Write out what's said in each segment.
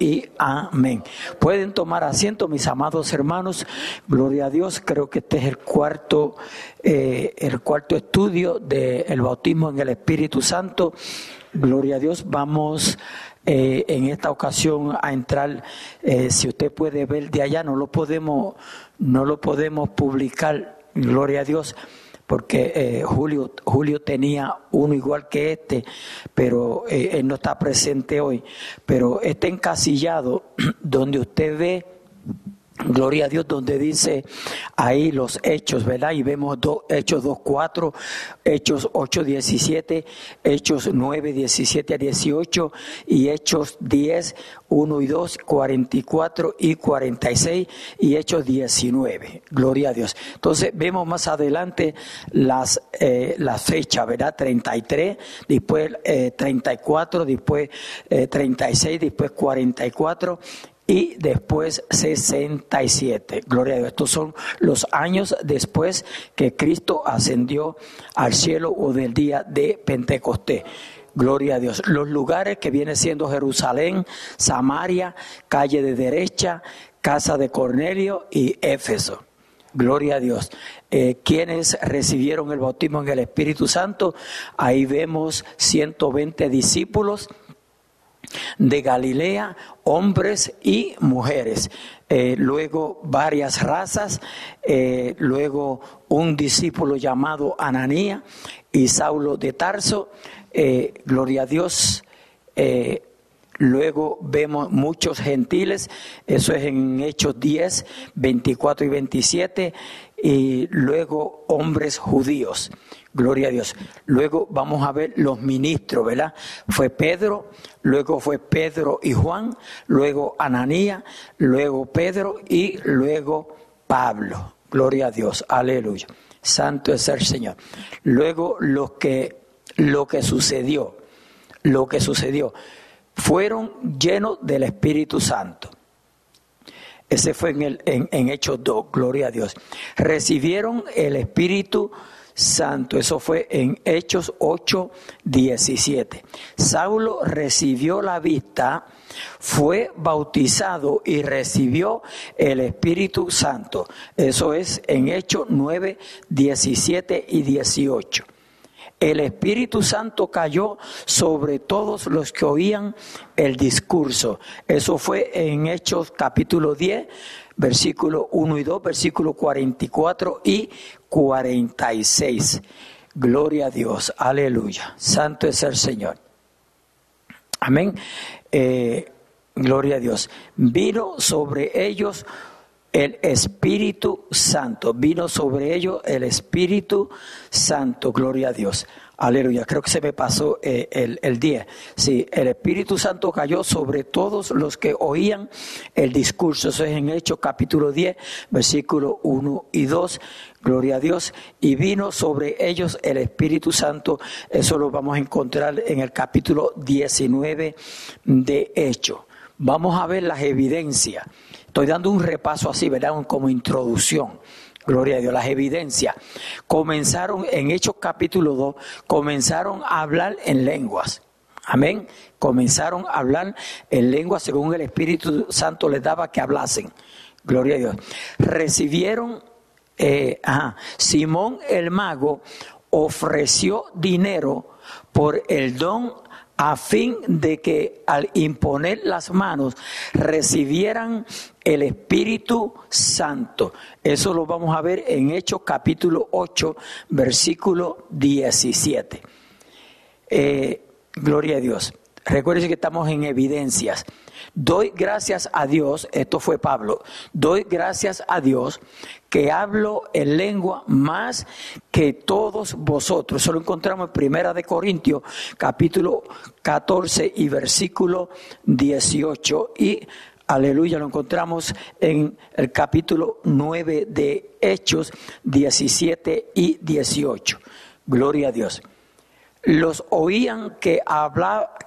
y amén. Pueden tomar asiento, mis amados hermanos. Gloria a Dios. Creo que este es el cuarto, eh, el cuarto estudio del bautismo en el Espíritu Santo. Gloria a Dios. Vamos eh, en esta ocasión a entrar. Eh, si usted puede ver de allá, no lo podemos, no lo podemos publicar. Gloria a Dios porque eh, Julio, Julio tenía uno igual que este, pero eh, él no está presente hoy. Pero este encasillado donde usted ve Gloria a Dios, donde dice ahí los hechos, ¿verdad? Y vemos dos, Hechos 2.4, Hechos 8.17, Hechos 9.17 a 18 y Hechos 10, 1 y 2, 44 y 46 y Hechos 19. Gloria a Dios. Entonces vemos más adelante las, eh, las fechas, ¿verdad? 33, después eh, 34, después eh, 36, después 44 y después 67. Gloria a Dios. Estos son los años después que Cristo ascendió al cielo o del día de Pentecostés. Gloria a Dios. Los lugares que viene siendo Jerusalén, Samaria, calle de derecha, casa de Cornelio y Éfeso. Gloria a Dios. Eh, quienes recibieron el bautismo en el Espíritu Santo, ahí vemos 120 discípulos de Galilea, hombres y mujeres. Eh, luego varias razas, eh, luego un discípulo llamado Ananía y Saulo de Tarso, eh, gloria a Dios. Luego vemos muchos gentiles, eso es en Hechos 10, 24 y 27, y luego hombres judíos. Gloria a Dios. Luego vamos a ver los ministros, ¿verdad? Fue Pedro, luego fue Pedro y Juan, luego Ananía, luego Pedro y luego Pablo. Gloria a Dios. Aleluya. Santo es el Señor. Luego lo que lo que sucedió, lo que sucedió fueron llenos del Espíritu Santo. Ese fue en, el, en, Hechos 2, gloria a Dios. Recibieron el Espíritu Santo Santo. Eso fue en Hechos 8, 17. Saulo recibió la vista, fue bautizado y recibió el Espíritu Santo. Eso es en Hechos 9, 17 y 18. El Espíritu Santo cayó sobre todos los que oían el discurso. Eso fue en Hechos capítulo 10, versículo 1 y 2, versículo 44 y 46. Gloria a Dios, aleluya. Santo es el Señor. Amén. Eh, gloria a Dios. Vino sobre ellos el Espíritu Santo. Vino sobre ellos el Espíritu Santo. Gloria a Dios. Aleluya, creo que se me pasó eh, el, el, día. Sí, el Espíritu Santo cayó sobre todos los que oían el discurso. Eso es en Hechos capítulo 10, versículo 1 y 2. Gloria a Dios. Y vino sobre ellos el Espíritu Santo. Eso lo vamos a encontrar en el capítulo 19 de Hechos. Vamos a ver las evidencias. Estoy dando un repaso así, ¿verdad? Como introducción. Gloria a Dios, las evidencias. Comenzaron en Hechos capítulo 2, comenzaron a hablar en lenguas. Amén. Comenzaron a hablar en lenguas según el Espíritu Santo les daba que hablasen. Gloria a Dios. Recibieron, eh, Simón el mago ofreció dinero por el don a fin de que al imponer las manos recibieran el Espíritu Santo. Eso lo vamos a ver en Hechos capítulo 8, versículo 17. Eh, gloria a Dios. Recuerden que estamos en evidencias. Doy gracias a Dios, esto fue Pablo, doy gracias a Dios que hablo en lengua más que todos vosotros. Eso lo encontramos en Primera de Corintios, capítulo 14 y versículo 18. Y aleluya, lo encontramos en el capítulo 9 de Hechos, 17 y 18. Gloria a Dios los oían que,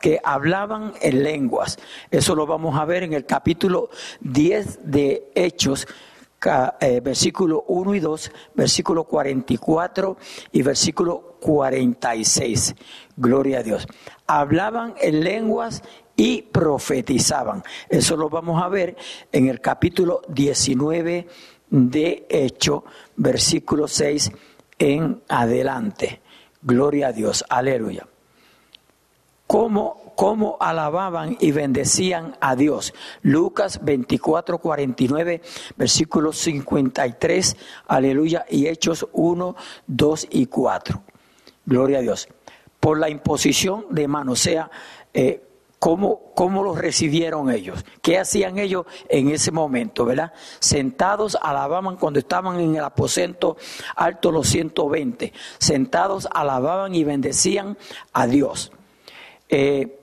que hablaban en lenguas. Eso lo vamos a ver en el capítulo 10 de Hechos, eh, versículo 1 y 2, versículo 44 y versículo 46. Gloria a Dios. Hablaban en lenguas y profetizaban. Eso lo vamos a ver en el capítulo 19 de Hecho, versículo 6 en adelante. Gloria a Dios, aleluya. ¿Cómo, cómo alababan y bendecían a Dios? Lucas 24, 49, versículo 53, aleluya, y Hechos 1, 2 y 4. Gloria a Dios. Por la imposición de mano, o sea, eh, ¿Cómo, ¿Cómo los recibieron ellos? ¿Qué hacían ellos en ese momento, verdad? Sentados alababan cuando estaban en el aposento alto los 120. Sentados alababan y bendecían a Dios. Eh,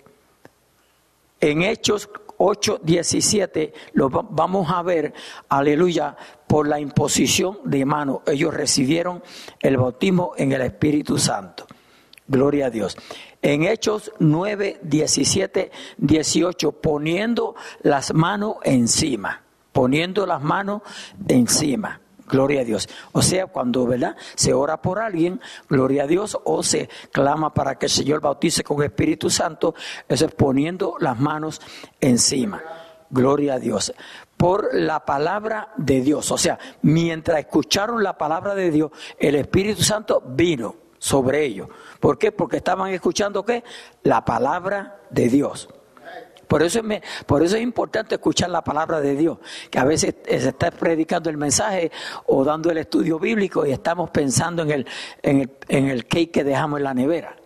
en Hechos 8, 17 lo vamos a ver, aleluya, por la imposición de mano. Ellos recibieron el bautismo en el Espíritu Santo. Gloria a Dios en Hechos 9, 17, 18, poniendo las manos encima, poniendo las manos encima. Gloria a Dios. O sea, cuando ¿verdad? se ora por alguien, gloria a Dios, o se clama para que el Señor bautice con Espíritu Santo, eso es poniendo las manos encima. Gloria a Dios. Por la palabra de Dios. O sea, mientras escucharon la palabra de Dios, el Espíritu Santo vino sobre ellos. ¿Por qué? Porque estaban escuchando qué? La palabra de Dios. Por eso, es, por eso es importante escuchar la palabra de Dios, que a veces se está predicando el mensaje o dando el estudio bíblico y estamos pensando en el, en el, en el cake que dejamos en la nevera.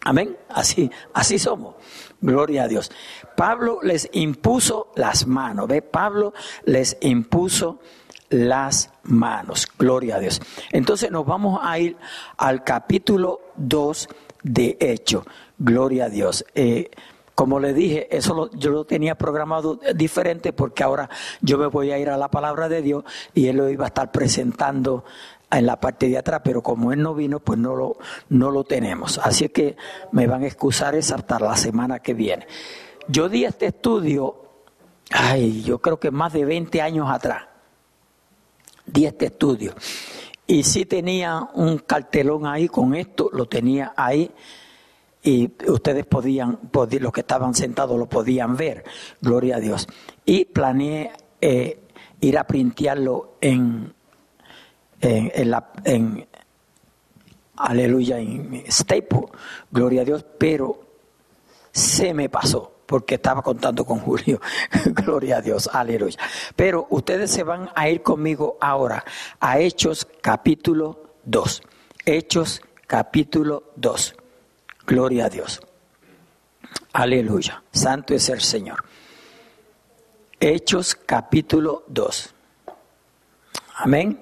Amén. Así, así somos. Gloria a Dios. Pablo les impuso las manos. ¿Ve? Pablo les impuso las manos. Gloria a Dios. Entonces nos vamos a ir al capítulo 2 de Hecho. Gloria a Dios. Eh, como le dije, eso yo lo tenía programado diferente porque ahora yo me voy a ir a la palabra de Dios y él lo iba a estar presentando en la parte de atrás, pero como él no vino, pues no lo, no lo tenemos. Así que me van a excusar esa hasta la semana que viene. Yo di este estudio, ay, yo creo que más de 20 años atrás di este estudio. Y sí tenía un cartelón ahí con esto, lo tenía ahí y ustedes podían, los que estaban sentados lo podían ver, gloria a Dios. Y planeé eh, ir a printearlo en, en, la, en, aleluya, en Staple, gloria a Dios, pero se me pasó porque estaba contando con Julio. Gloria a Dios, aleluya. Pero ustedes se van a ir conmigo ahora a Hechos capítulo 2. Hechos capítulo 2. Gloria a Dios. Aleluya. Santo es el Señor. Hechos capítulo 2. Amén.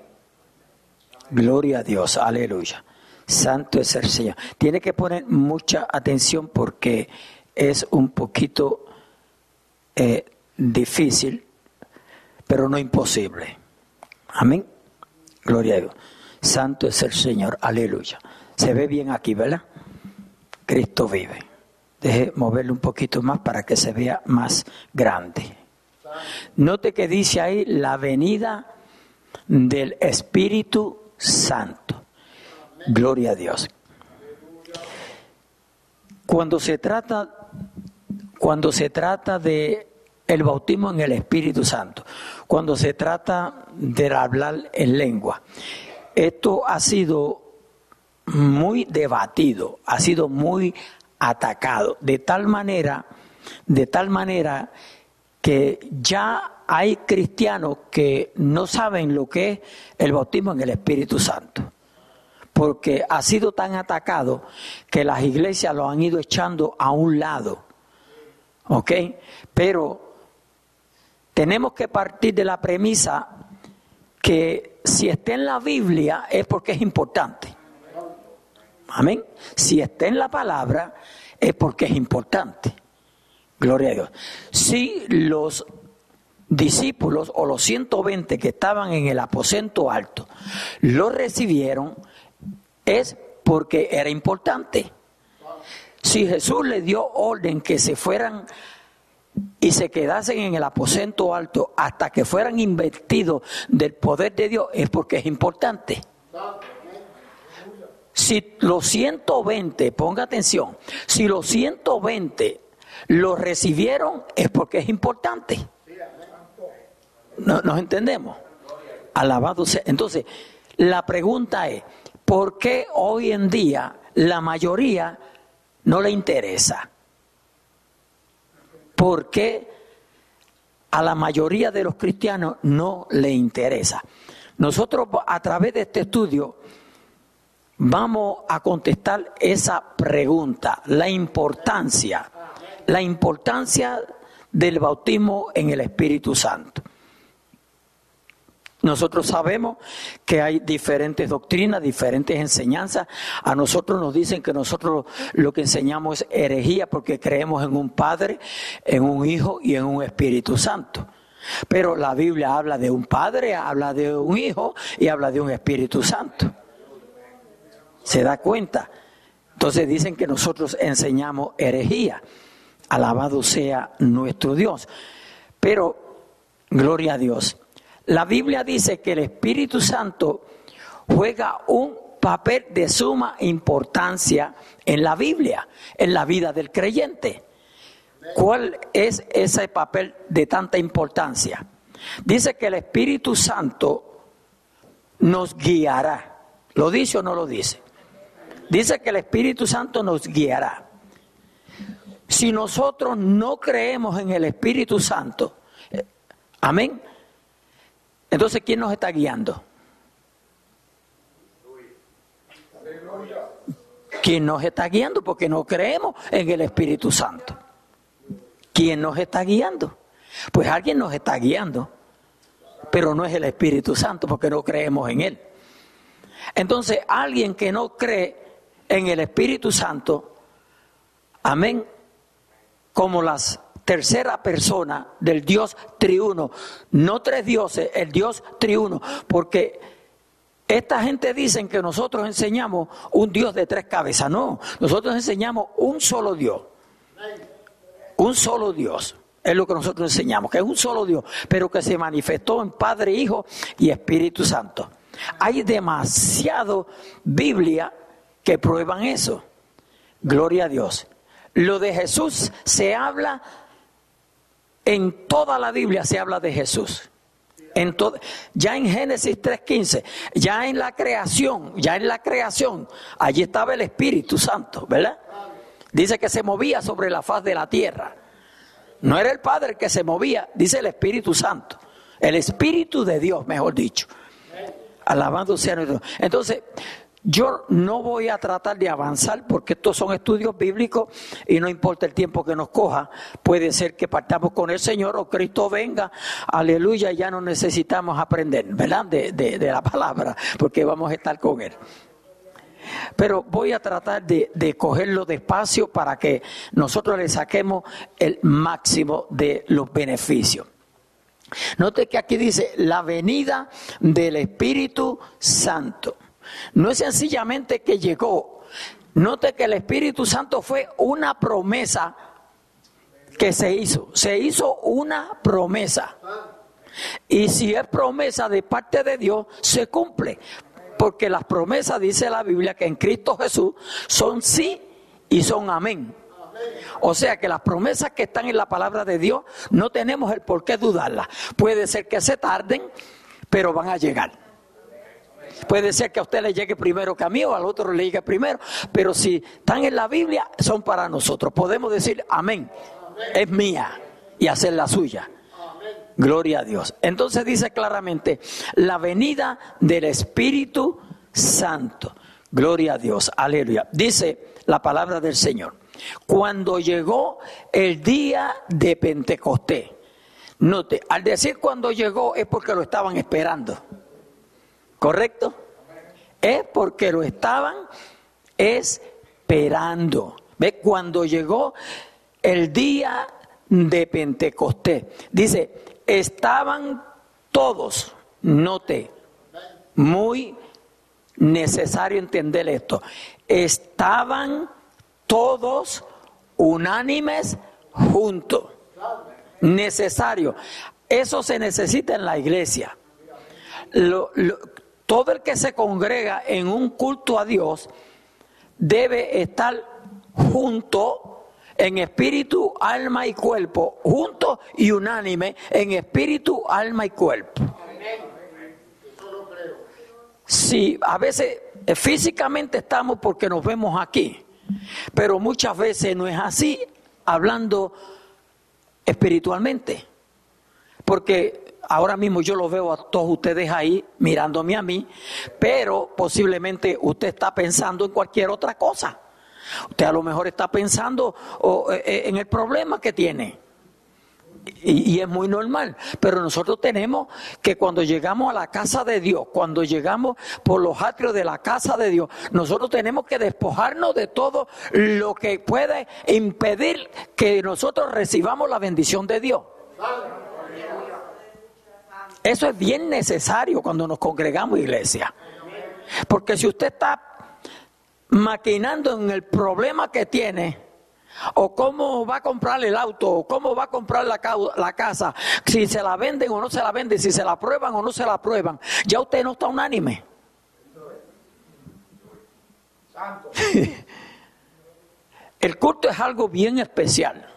Gloria a Dios. Aleluya. Santo es el Señor. Tiene que poner mucha atención porque es un poquito eh, difícil, pero no imposible. Amén. Gloria a Dios. Santo es el Señor. Aleluya. Se ve bien aquí, ¿verdad? Cristo vive. Deje moverle un poquito más para que se vea más grande. Note que dice ahí la venida del Espíritu Santo. Gloria a Dios. Cuando se trata cuando se trata de el bautismo en el Espíritu Santo, cuando se trata de hablar en lengua. Esto ha sido muy debatido, ha sido muy atacado, de tal manera, de tal manera que ya hay cristianos que no saben lo que es el bautismo en el Espíritu Santo, porque ha sido tan atacado que las iglesias lo han ido echando a un lado ¿Ok? Pero tenemos que partir de la premisa que si está en la Biblia es porque es importante. Amén. Si está en la palabra es porque es importante. Gloria a Dios. Si los discípulos o los 120 que estaban en el aposento alto lo recibieron, es porque era importante. Si Jesús le dio orden que se fueran y se quedasen en el aposento alto hasta que fueran investidos del poder de Dios, es porque es importante. Si los 120, ponga atención, si los 120 lo recibieron es porque es importante. No, ¿Nos entendemos? Alabado sea. Entonces, la pregunta es, ¿por qué hoy en día la mayoría no le interesa? ¿Por qué a la mayoría de los cristianos no le interesa? Nosotros a través de este estudio vamos a contestar esa pregunta, la importancia, la importancia del bautismo en el Espíritu Santo. Nosotros sabemos que hay diferentes doctrinas, diferentes enseñanzas. A nosotros nos dicen que nosotros lo que enseñamos es herejía porque creemos en un Padre, en un Hijo y en un Espíritu Santo. Pero la Biblia habla de un Padre, habla de un Hijo y habla de un Espíritu Santo. ¿Se da cuenta? Entonces dicen que nosotros enseñamos herejía. Alabado sea nuestro Dios. Pero, gloria a Dios. La Biblia dice que el Espíritu Santo juega un papel de suma importancia en la Biblia, en la vida del creyente. ¿Cuál es ese papel de tanta importancia? Dice que el Espíritu Santo nos guiará. ¿Lo dice o no lo dice? Dice que el Espíritu Santo nos guiará. Si nosotros no creemos en el Espíritu Santo, eh, amén, entonces, ¿quién nos está guiando? ¿Quién nos está guiando? Porque no creemos en el Espíritu Santo. ¿Quién nos está guiando? Pues alguien nos está guiando, pero no es el Espíritu Santo porque no creemos en Él. Entonces, alguien que no cree en el Espíritu Santo, amén, como las tercera persona del Dios triuno, no tres dioses, el Dios triuno, porque esta gente dice que nosotros enseñamos un Dios de tres cabezas, no, nosotros enseñamos un solo Dios, un solo Dios. Es lo que nosotros enseñamos, que es un solo Dios, pero que se manifestó en Padre, Hijo y Espíritu Santo. Hay demasiado Biblia que prueban eso. Gloria a Dios. Lo de Jesús se habla en toda la Biblia se habla de Jesús. Ya en Génesis 3.15, ya en la creación, ya en la creación, allí estaba el Espíritu Santo, ¿verdad? Dice que se movía sobre la faz de la tierra. No era el Padre que se movía, dice el Espíritu Santo. El Espíritu de Dios, mejor dicho. Alabando sea nuestro. Entonces, yo no voy a tratar de avanzar porque estos son estudios bíblicos y no importa el tiempo que nos coja, puede ser que partamos con el Señor o Cristo venga, aleluya, ya no necesitamos aprender, ¿verdad? De, la palabra, porque vamos a estar con Él. Pero voy a tratar de, de cogerlo despacio para que nosotros le saquemos el máximo de los beneficios. Note que aquí dice la venida del Espíritu Santo. No es sencillamente que llegó. Note que el Espíritu Santo fue una promesa que se hizo. Se hizo una promesa. Y si es promesa de parte de Dios, se cumple. Porque las promesas, dice la Biblia, que en Cristo Jesús son sí y son amén. O sea que las promesas que están en la palabra de Dios no tenemos el por qué dudarlas. Puede ser que se tarden, pero van a llegar. Puede ser que a usted le llegue primero que a mí o al otro le llegue primero, pero si están en la Biblia, son para nosotros. Podemos decir amén, es mía y hacer la suya. Gloria a Dios. Entonces dice claramente, la venida del Espíritu Santo. Gloria a Dios, aleluya. Dice la palabra del Señor. Cuando llegó el día de Pentecostés. Note, al decir cuando llegó es porque lo estaban esperando. ¿Correcto? Es porque lo estaban esperando. ¿Ve? Cuando llegó el día de Pentecostés, dice, estaban todos, note, muy necesario entender esto, estaban todos unánimes juntos. Necesario. Eso se necesita en la iglesia. Lo, todo el que se congrega en un culto a Dios debe estar junto en espíritu, alma y cuerpo, juntos y unánime en espíritu, alma y cuerpo. Sí, a veces eh, físicamente estamos porque nos vemos aquí, pero muchas veces no es así, hablando espiritualmente. Porque ahora mismo yo lo veo a todos ustedes ahí mirándome a mí, pero posiblemente usted está pensando en cualquier otra cosa. Usted a lo mejor está pensando eh, eh, en el problema que tiene. Y, es muy normal, pero nosotros tenemos que cuando llegamos a la casa de Dios, cuando llegamos por los atrios de la casa de Dios, nosotros tenemos que despojarnos de todo lo que puede impedir que nosotros recibamos la bendición de Dios. Eso es bien necesario cuando nos congregamos, iglesia. Porque si usted está maquinando en el problema que tiene, o cómo va a comprar el auto, o cómo va a comprar la, la, casa, si se la venden o no se la venden, si se la prueban o no se la prueban, ya usted no está unánime. el culto es algo bien especial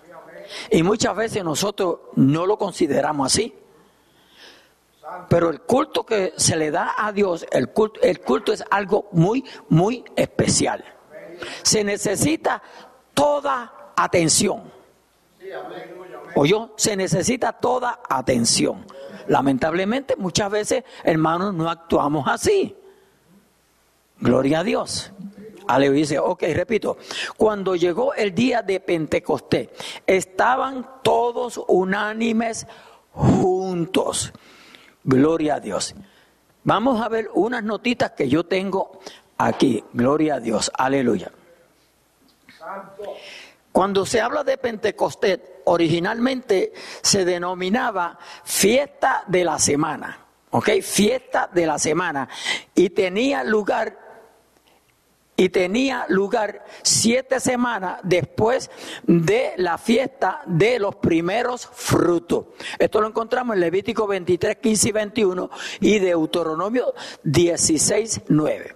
y muchas veces nosotros no lo consideramos así. Pero el culto que se le da a Dios, el culto, el culto es algo muy, muy especial. Se necesita toda atención. O se necesita toda atención. Lamentablemente, muchas veces, hermanos, no actuamos así. Gloria a Dios. Aleluya. Dice, ok, repito, cuando llegó el día de Pentecostés, estaban todos unánimes juntos. Gloria a Dios. Vamos a ver unas notitas que yo tengo aquí. Gloria a Dios. Aleluya. Cuando se habla de Pentecostés, originalmente se denominaba fiesta de la semana. ¿Ok? Fiesta de la semana. Y tenía lugar y tenía lugar siete semanas después de la fiesta de los primeros frutos. Esto lo encontramos en Levítico 23, 15 y 21 y Deuteronomio 16, 9.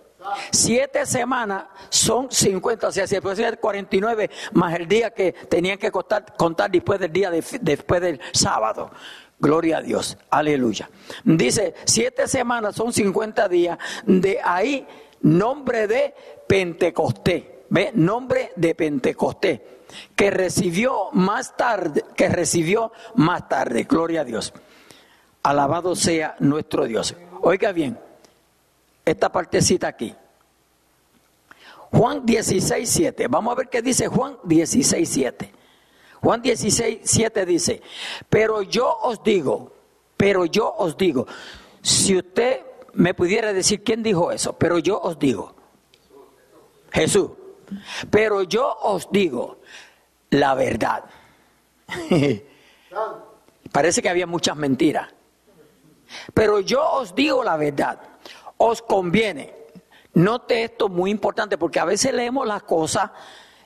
Siete semanas son 50, o sea, se puede ser 49 más el día que tenían que contar, contar después del día después del sábado. Gloria a Dios, aleluya. Dice, siete semanas son 50 días, de ahí nombre de Pentecostés, ¿ve? Nombre de Pentecostés, que recibió más tarde, que recibió más tarde, gloria a Dios. Alabado sea nuestro Dios. Oiga bien, esta partecita aquí. Juan 16, 7. Vamos a ver qué dice Juan 16, 7. Juan 16, 7 dice, pero yo os digo, pero yo os digo, si usted me pudiera decir quién dijo eso, pero yo os digo, Jesús, pero yo os digo la verdad. Parece que había muchas mentiras, pero yo os digo la verdad, os conviene. Note esto muy importante porque a veces leemos las cosas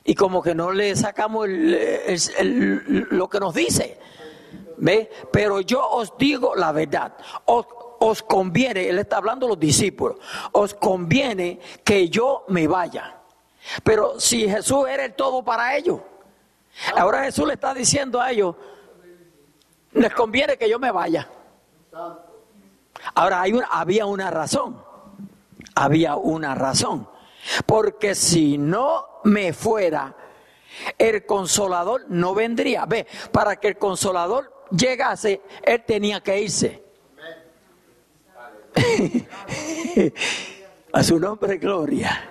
y como que no le sacamos lo que nos dice. ¿Ve? Pero yo os digo la verdad. Os os conviene, él está hablando a los discípulos, os conviene que yo me vaya. Pero si Jesús era el todo para ellos, ahora Jesús le está diciendo a ellos, les conviene que yo me vaya. Ahora hay había una razón, había una razón, porque si no me fuera, el consolador no vendría. Ve, para que el consolador llegase, él tenía que irse. a su nombre, gloria.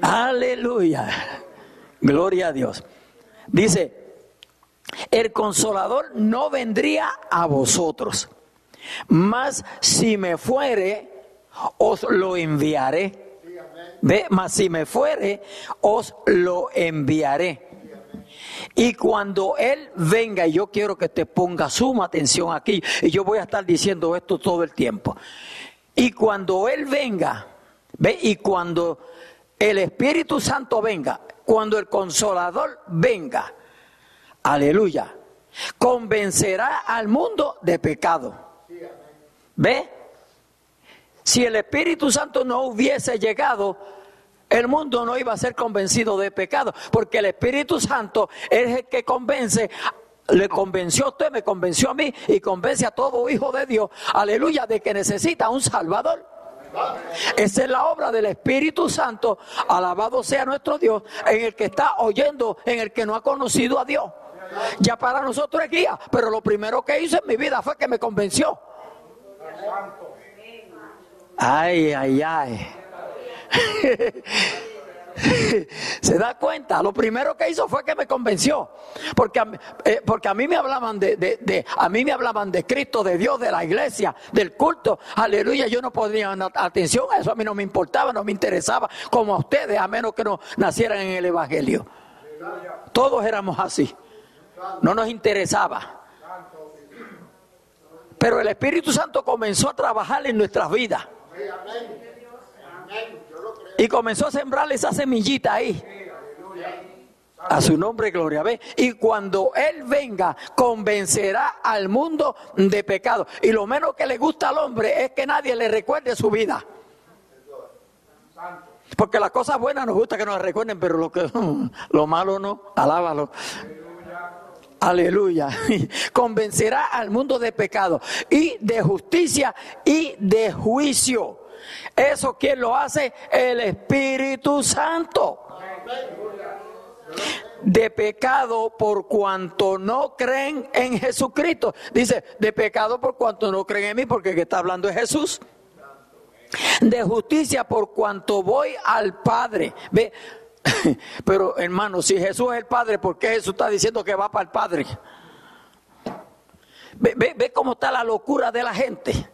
Aleluya. Gloria a Dios. Dice, el consolador no vendría a vosotros, mas si me fuere, os lo enviaré. Ve, mas si me fuere, os lo enviaré. Y cuando Él venga, y yo quiero que te ponga suma atención aquí, y yo voy a estar diciendo esto todo el tiempo. Y cuando Él venga, ve, y cuando el Espíritu Santo venga, cuando el Consolador venga, aleluya, convencerá al mundo de pecado. ¿Ve? Si el Espíritu Santo no hubiese llegado, el mundo no iba a ser convencido de pecado, porque el Espíritu Santo es el que convence le convenció a usted, me convenció a mí y convence a todo hijo de Dios, aleluya, de que necesita un Salvador. Esa es la obra del Espíritu Santo, alabado sea nuestro Dios, en el que está oyendo, en el que no ha conocido a Dios. Ya para nosotros es guía, pero lo primero que hizo en mi vida fue que me convenció. Ay, ay, ay. Se da cuenta, lo primero que hizo fue que me convenció, porque a, eh, porque a mí me hablaban de, de, a mí me hablaban de Cristo, de Dios, de la iglesia, del culto, aleluya, yo no podía atención a eso, a mí no me importaba, no me interesaba, como a ustedes, a menos que no nacieran en el Evangelio. Todos éramos así, no nos interesaba. Pero el Espíritu Santo comenzó a trabajar en nuestras vidas. Y comenzó a sembrar esa semillita ahí. A su nombre, gloria. ¿ve? Y cuando Él venga, convencerá al mundo de pecado. Y lo menos que le gusta al hombre es que nadie le recuerde su vida. Porque las cosas buenas nos gusta que nos recuerden, pero lo, que, lo malo no, alábalo. Aleluya. Convencerá al mundo de pecado y de justicia y de juicio. Eso quién lo hace? El Espíritu Santo. De pecado por cuanto no creen en Jesucristo. Dice, de pecado por cuanto no creen en mí, porque el que está hablando es Jesús. De justicia por cuanto voy al Padre. Ve, pero hermano, si Jesús es el Padre, ¿por qué Jesús está diciendo que va para el Padre? Ve, ve, ve cómo está la locura de la gente.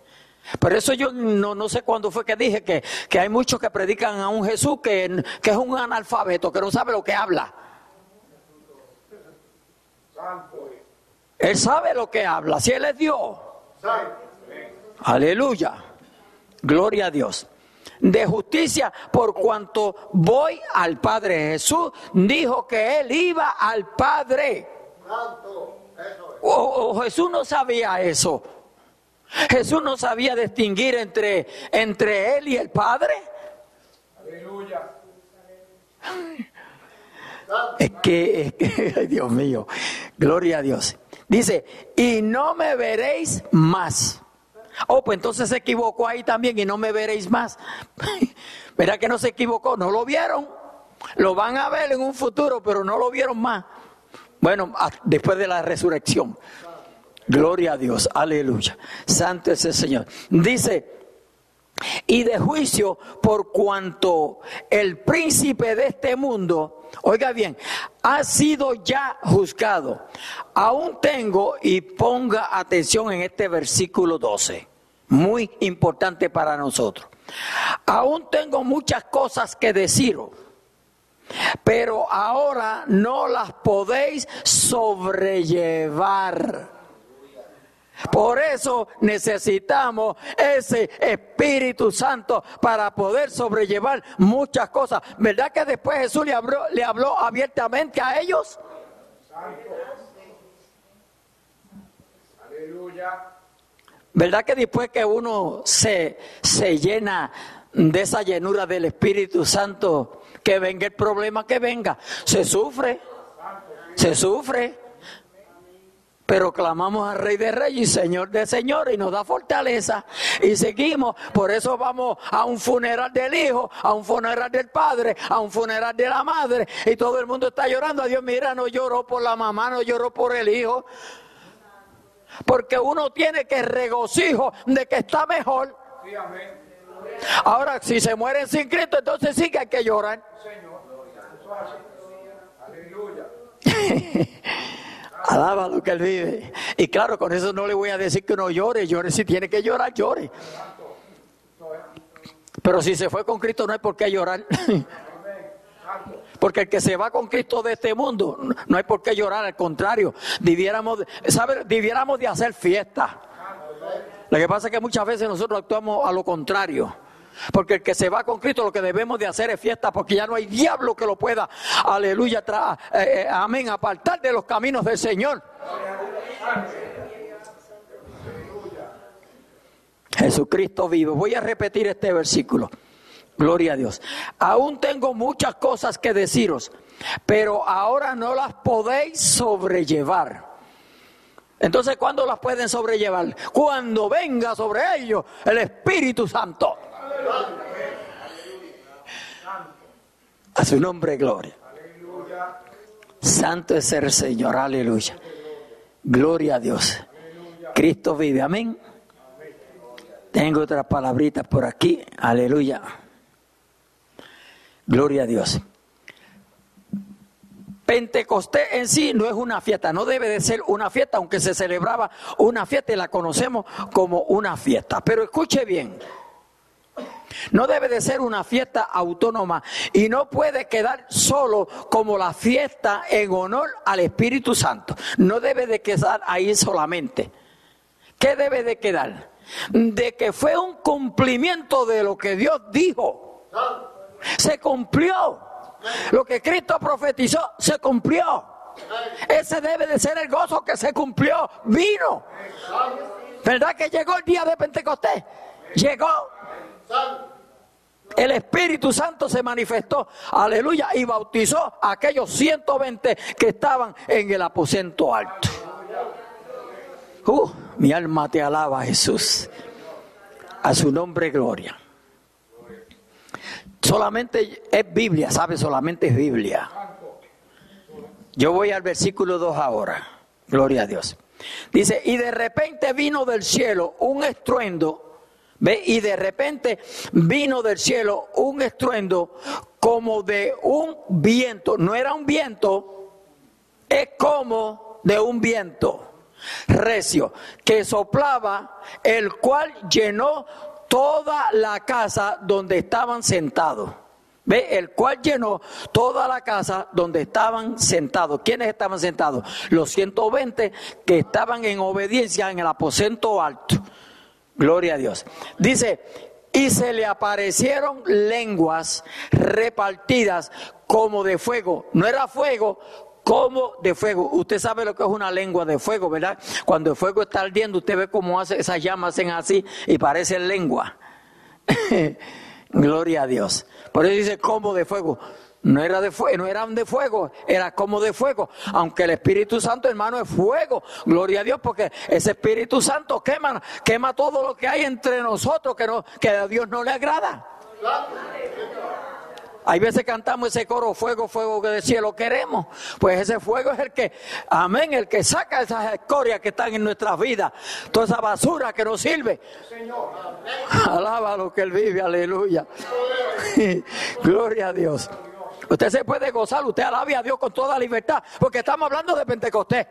Por eso yo no, no sé cuándo fue que dije que, que, hay muchos que predican a un Jesús que, que es un analfabeto, que no sabe lo que habla. Él sabe lo que habla, si Él es Dios. Aleluya. Gloria a Dios. De justicia por cuanto voy al Padre. Jesús dijo que Él iba al Padre. O, Jesús no sabía eso. Jesús no sabía distinguir entre, entre Él y el Padre. Aleluya. Es que, es que, Dios mío, gloria a Dios. Dice, y no me veréis más. Oh, pues entonces se equivocó ahí también y no me veréis más. Verá que no se equivocó, no lo vieron. Lo van a ver en un futuro, pero no lo vieron más. Bueno, después de la resurrección. Gloria a Dios, aleluya. Santo es el Señor. Dice, y de juicio por cuanto el príncipe de este mundo, oiga bien, ha sido ya juzgado. Aún tengo, y ponga atención en este versículo 12, muy importante para nosotros. Aún tengo muchas cosas que deciros, pero ahora no las podéis sobrellevar. Por eso necesitamos ese Espíritu Santo para poder sobrellevar muchas cosas. ¿Verdad que después Jesús le habló, le habló abiertamente a ellos? Aleluya. ¿Verdad que después que uno se, se llena de esa llenura del Espíritu Santo, que venga el problema que venga, se sufre, se sufre, pero clamamos al Rey de Reyes y Señor de Señores y nos da fortaleza y seguimos. Por eso vamos a un funeral del hijo, a un funeral del padre, a un funeral de la madre y todo el mundo está llorando. A Dios, mira, no lloró por la mamá, no lloró por el hijo. Porque uno tiene que regocijo de que está mejor. Ahora, si se mueren sin Cristo, entonces sí que hay que llorar. Aleluya. Alaba lo que él vive. Y claro, con eso no le voy a decir que no llore, llore si tiene que llorar, llore. Pero si se fue con Cristo no hay por qué llorar. Porque el que se va con Cristo de este mundo, no hay por qué llorar, al contrario, debiéramos, ¿sabe? debiéramos de hacer fiesta. Lo que pasa es que muchas veces nosotros actuamos a lo contrario. Porque el que se va con Cristo lo que debemos de hacer es fiesta porque ya no hay diablo que lo pueda, aleluya, eh, eh, amén, apartar de los caminos del Señor. Jesucristo vivo. Voy a repetir este versículo. Gloria a Dios. Aún tengo muchas cosas que deciros, pero ahora no las podéis sobrellevar. Entonces, ¿cuándo las pueden sobrellevar? Cuando venga sobre ellos el Espíritu Santo. A su nombre, gloria. Santo es el Señor, aleluya. Gloria a Dios. Cristo vive, amén. Tengo otras palabritas por aquí, aleluya. Gloria a Dios. Pentecostés en sí no es una fiesta, no debe de ser una fiesta, aunque se celebraba una fiesta y la conocemos como una fiesta. Pero escuche bien, no debe de ser una fiesta autónoma y no puede quedar solo como la fiesta en honor al Espíritu Santo. No debe de quedar ahí solamente. ¿Qué debe de quedar? De que fue un cumplimiento de lo que Dios dijo. Se cumplió. Lo que Cristo profetizó se cumplió. Ese debe de ser el gozo que se cumplió. Vino. ¿Verdad que llegó el día de Pentecostés? Llegó. El Espíritu Santo se manifestó, aleluya, y bautizó a aquellos 120 que estaban en el aposento alto. Uh, mi alma te alaba, Jesús. A su nombre, gloria. Solamente es Biblia, ¿sabe? Solamente es Biblia. Yo voy al versículo 2 ahora. Gloria a Dios. Dice, y de repente vino del cielo un estruendo, ¿ve? Y de repente vino del cielo un estruendo como de un viento. No era un viento, es como de un viento recio que soplaba, el cual llenó toda la casa donde estaban sentados. ¿Ve? El cual llenó toda la casa donde estaban sentados. ¿Quiénes estaban sentados? Los 120 que estaban en obediencia en el aposento alto. Gloria a Dios. Dice, y se le aparecieron lenguas repartidas como de fuego. No era fuego como de fuego. Usted sabe lo que es una lengua de fuego, ¿verdad? Cuando el fuego está ardiendo, usted ve cómo hace, esas llamas hacen así y parecen lengua. Gloria a Dios. Por eso dice como de fuego. No, era de no eran de fuego, era como de fuego. Aunque el Espíritu Santo, hermano, es fuego. Gloria a Dios, porque ese Espíritu Santo quema, quema todo lo que hay entre nosotros que, no, que a Dios no le agrada. Hay veces cantamos ese coro, fuego, fuego que del cielo queremos. Pues ese fuego es el que, amén, el que saca esas escorias que están en nuestras vidas, toda esa basura que nos sirve. Alaba lo que Él vive, aleluya. Gloria a Dios. Usted se puede gozar, usted alabe a Dios con toda libertad, porque estamos hablando de Pentecostés.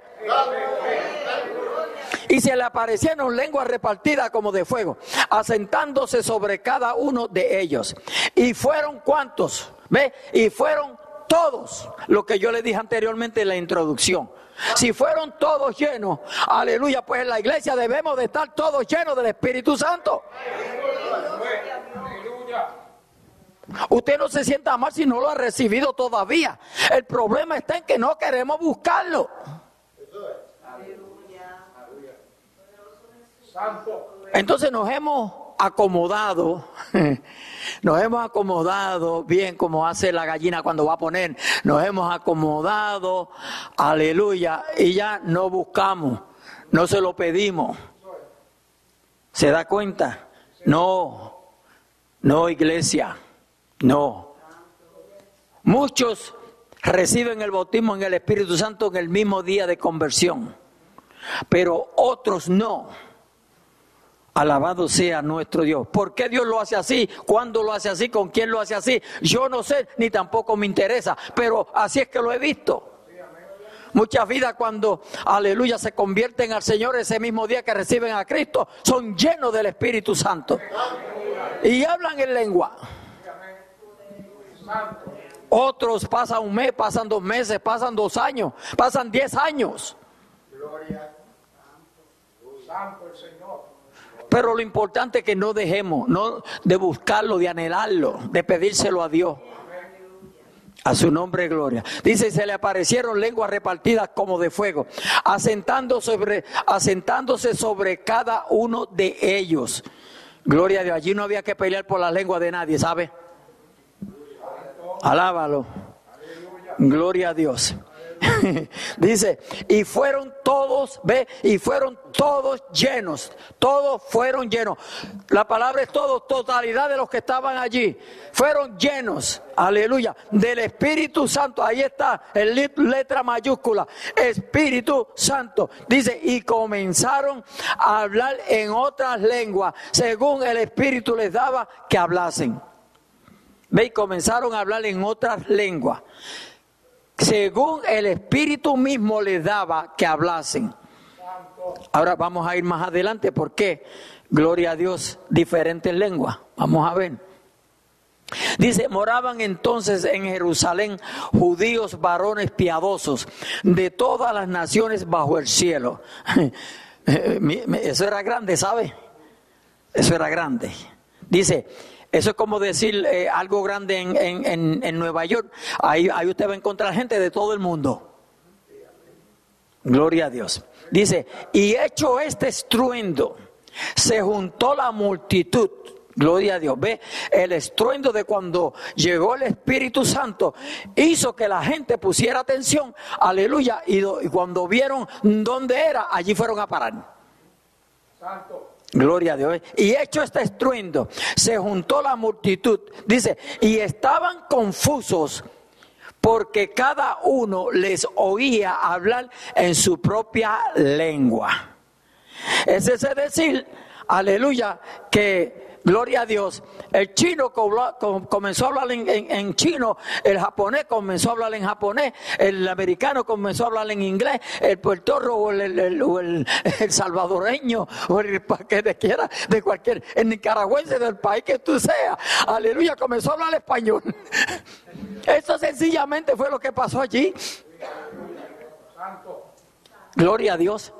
Y se le aparecieron lenguas repartidas como de fuego, asentándose sobre cada uno de ellos. Y fueron cuantos, ¿ve? Y fueron todos, lo que yo le dije anteriormente en la introducción. Si fueron todos llenos, aleluya, pues en la iglesia debemos de estar todos llenos del Espíritu Santo. Usted no se sienta mal si no lo ha recibido todavía. El problema está en que no queremos buscarlo. Entonces nos hemos acomodado, nos hemos acomodado bien como hace la gallina cuando va a poner, nos hemos acomodado, aleluya, y ya no buscamos, no se lo pedimos. ¿Se da cuenta? No, no iglesia, no. Muchos reciben el bautismo en el Espíritu Santo en el mismo día de conversión, pero otros no. Alabado sea nuestro Dios. ¿Por qué Dios lo hace así? ¿Cuándo lo hace así? ¿Con quién lo hace así? Yo no sé, ni tampoco me interesa, pero así es que lo he visto. Muchas vidas cuando, aleluya, se convierten al Señor ese mismo día que reciben a Cristo, son llenos del Espíritu Santo. Y hablan en lengua. Otros pasan un mes, pasan dos meses, pasan dos años, pasan diez años. Pero lo importante es que no dejemos no de buscarlo, de anhelarlo, de pedírselo a Dios. A su nombre, gloria. Dice, se le aparecieron lenguas repartidas como de fuego, asentándose sobre, asentándose sobre cada uno de ellos. Gloria a Dios. Allí no había que pelear por la lengua de nadie, ¿sabe? Alábalo. Gloria a Dios. Dice, y fueron todos, ve, y fueron todos llenos, todos fueron llenos. La palabra es todo, totalidad de los que estaban allí, fueron llenos, aleluya, del Espíritu Santo. Ahí está, en letra mayúscula, Espíritu Santo. Dice, y comenzaron a hablar en otras lenguas, según el Espíritu les daba que hablasen. Ve, y comenzaron a hablar en otras lenguas según el Espíritu mismo les daba que hablasen. Ahora vamos a ir más adelante, ¿por qué? Gloria a Dios, diferentes lenguas. Vamos a ver. Dice, moraban entonces en Jerusalén judíos varones piadosos de todas las naciones bajo el cielo. Eso era grande, ¿sabe? Eso era grande. Dice, eso es como decir eh, algo grande en, Nueva York. Ahí, ahí usted va a encontrar gente de todo el mundo. Gloria a Dios. Dice, y hecho este estruendo, se juntó la multitud. Gloria a Dios. Ve, el estruendo de cuando llegó el Espíritu Santo hizo que la gente pusiera atención. Aleluya. Y, y cuando vieron dónde era, allí fueron a parar. Santo. Gloria a Dios. Y hecho este estruendo, se juntó la multitud, dice, y estaban confusos porque cada uno les oía hablar en su propia lengua. Es ese decir, aleluya, que Gloria a Dios. El chino comenzó a hablar en, chino, el japonés comenzó a hablar en japonés, el americano comenzó a hablar en inglés, el puertorro o el, salvadoreño o el que de quiera, de cualquier, nicaragüense del país que tú seas, aleluya, comenzó a hablar español. Eso sencillamente fue lo que pasó allí. Gloria a Dios.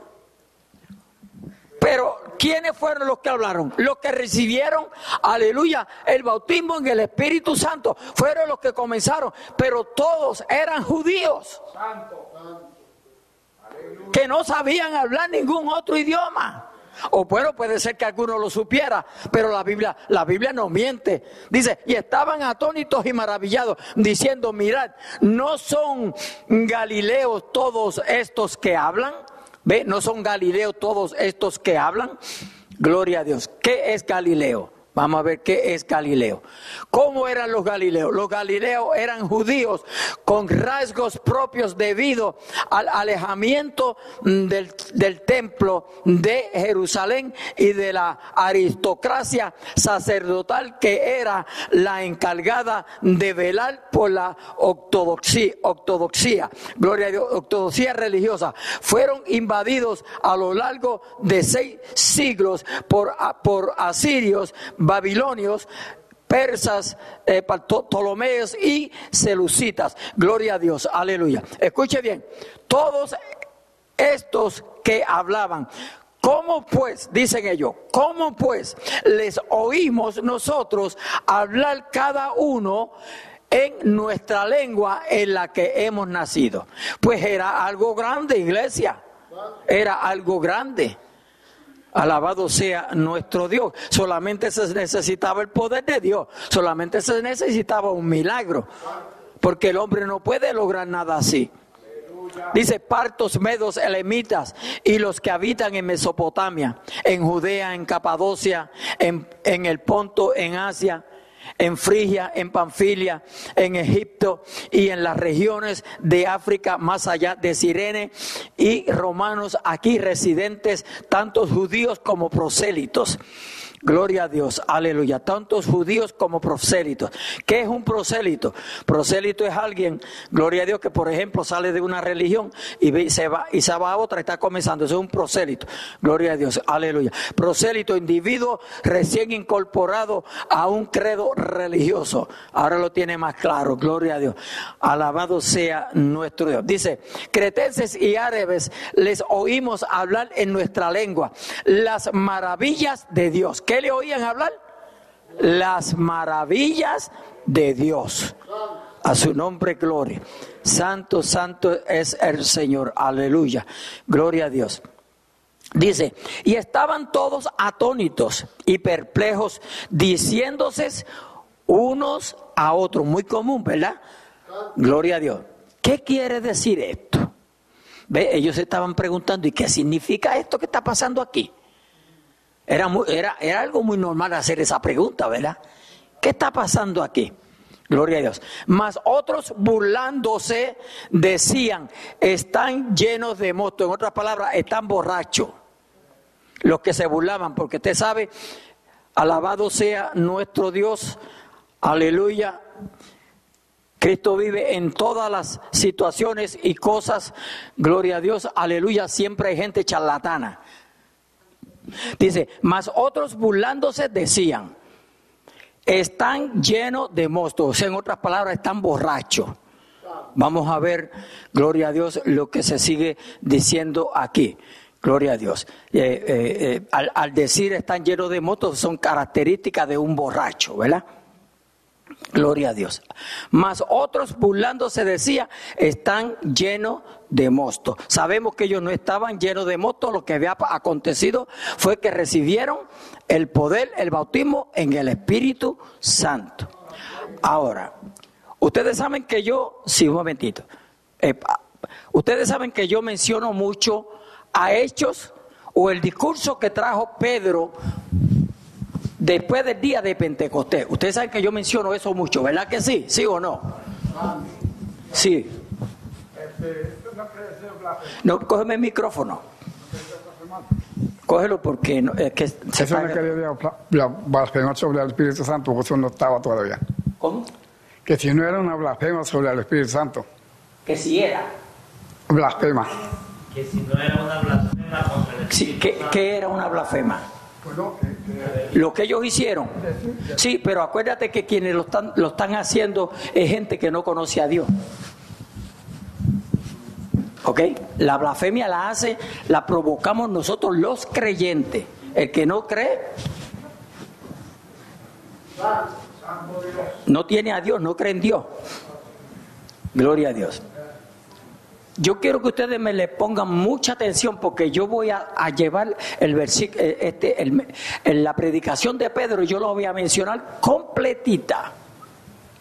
Pero ¿quiénes fueron los que hablaron? Los que recibieron, aleluya, el bautismo en el Espíritu Santo. Fueron los que comenzaron, pero todos eran judíos. Que no sabían hablar ningún otro idioma. O bueno, puede ser que alguno lo supiera, pero la Biblia, la Biblia no miente. Dice, y estaban atónitos y maravillados, diciendo, mirad, ¿no son galileos todos estos que hablan? ¿Ve? ¿No son Galileo todos estos que hablan? Gloria a Dios. ¿Qué es Galileo? Vamos a ver qué es Galileo. ¿Cómo eran los Galileos? Los Galileos eran judíos con rasgos propios debido al alejamiento del, del, templo de Jerusalén y de la aristocracia sacerdotal que era la encargada de velar por la ortodoxia, ortodoxia gloria a Dios, ortodoxia religiosa. Fueron invadidos a lo largo de seis siglos por, por asirios babilonios, persas, eh, ptolomeos y selucitas. Gloria a Dios, aleluya. Escuche bien, todos estos que hablaban, ¿Cómo pues, dicen ellos, cómo pues les oímos nosotros hablar cada uno en nuestra lengua en la que hemos nacido? Pues era algo grande, iglesia. Era algo grande. Alabado sea nuestro Dios. Solamente se necesitaba el poder de Dios. Solamente se necesitaba un milagro. Porque el hombre no puede lograr nada así. Dice partos, medos, elemitas y los que habitan en Mesopotamia, en Judea, en Capadocia, en, en el Ponto, en Asia, en Frigia, en Panfilia, en Egipto y en las regiones de África más allá de Sirene y romanos aquí residentes, tantos judíos como prosélitos. Gloria a Dios, aleluya. Tantos judíos como prosélitos. ¿Qué es un prosélito? Prosélito es alguien, gloria a Dios, que por ejemplo sale de una religión y se va, y se va a otra está comenzando. Eso es un prosélito. Gloria a Dios, aleluya. Prosélito, individuo recién incorporado a un credo religioso. Ahora lo tiene más claro, gloria a Dios. Alabado sea nuestro Dios. Dice, cretenses y árabes les oímos hablar en nuestra lengua las maravillas de Dios. ¿Qué le oían hablar? Las maravillas de Dios. A su nombre, gloria. Santo, santo es el Señor. Aleluya. Gloria a Dios. Dice, y estaban todos atónitos y perplejos, diciéndose unos a otros, muy común, ¿verdad? Gloria a Dios. ¿Qué quiere decir esto? ¿Ve? Ellos estaban preguntando, ¿y qué significa esto que está pasando aquí? Era, era, era algo muy normal hacer esa pregunta, ¿verdad? ¿Qué está pasando aquí? Gloria a Dios. Mas otros burlándose decían, están llenos de moto. En otras palabras, están borrachos. Los que se burlaban, porque usted sabe, alabado sea nuestro Dios. Aleluya. Cristo vive en todas las situaciones y cosas. Gloria a Dios. Aleluya. Siempre hay gente charlatana. Dice, mas otros burlándose decían, están llenos de mosto, o sea, en otras palabras, están borrachos. Vamos a ver, gloria a Dios, lo que se sigue diciendo aquí. Gloria a Dios. Eh, eh, eh, al, al, decir están llenos de motos, son características de un borracho, ¿verdad? Gloria a Dios. Mas otros burlándose decía, están llenos de mosto. Sabemos que ellos no estaban llenos de mosto, lo que había acontecido fue que recibieron el poder, el bautismo en el Espíritu Santo. Ahora, ustedes saben que yo, sí, un momentito, eh, ustedes saben que yo menciono mucho a hechos o el discurso que trajo Pedro después del día de Pentecostés. Ustedes saben que yo menciono eso mucho, ¿verdad que sí? ¿Sí o no? Sí. No, cógeme el micrófono. Cógelo porque no, es que se Eso no quería blasfemar sobre el Espíritu Santo, porque eso no estaba todavía. ¿Cómo? Que si no era una blasfema sobre el Espíritu Santo. Que si era. Blasfema. Que si no era una blasfema contra el Espíritu Sí, ¿qué, Santo. qué era una blasfema? Lo que ellos hicieron. Sí, pero acuérdate que quienes lo están, lo están haciendo es gente que no conoce a Dios. ¿Ok? La blasfemia la hace, la provocamos nosotros los creyentes. El que no cree, no tiene a Dios, no cree en Dios. Gloria a Dios. Yo quiero que ustedes me le pongan mucha atención porque yo voy a, llevar el versículo, este, el- en la predicación de Pedro, yo lo voy a mencionar completita,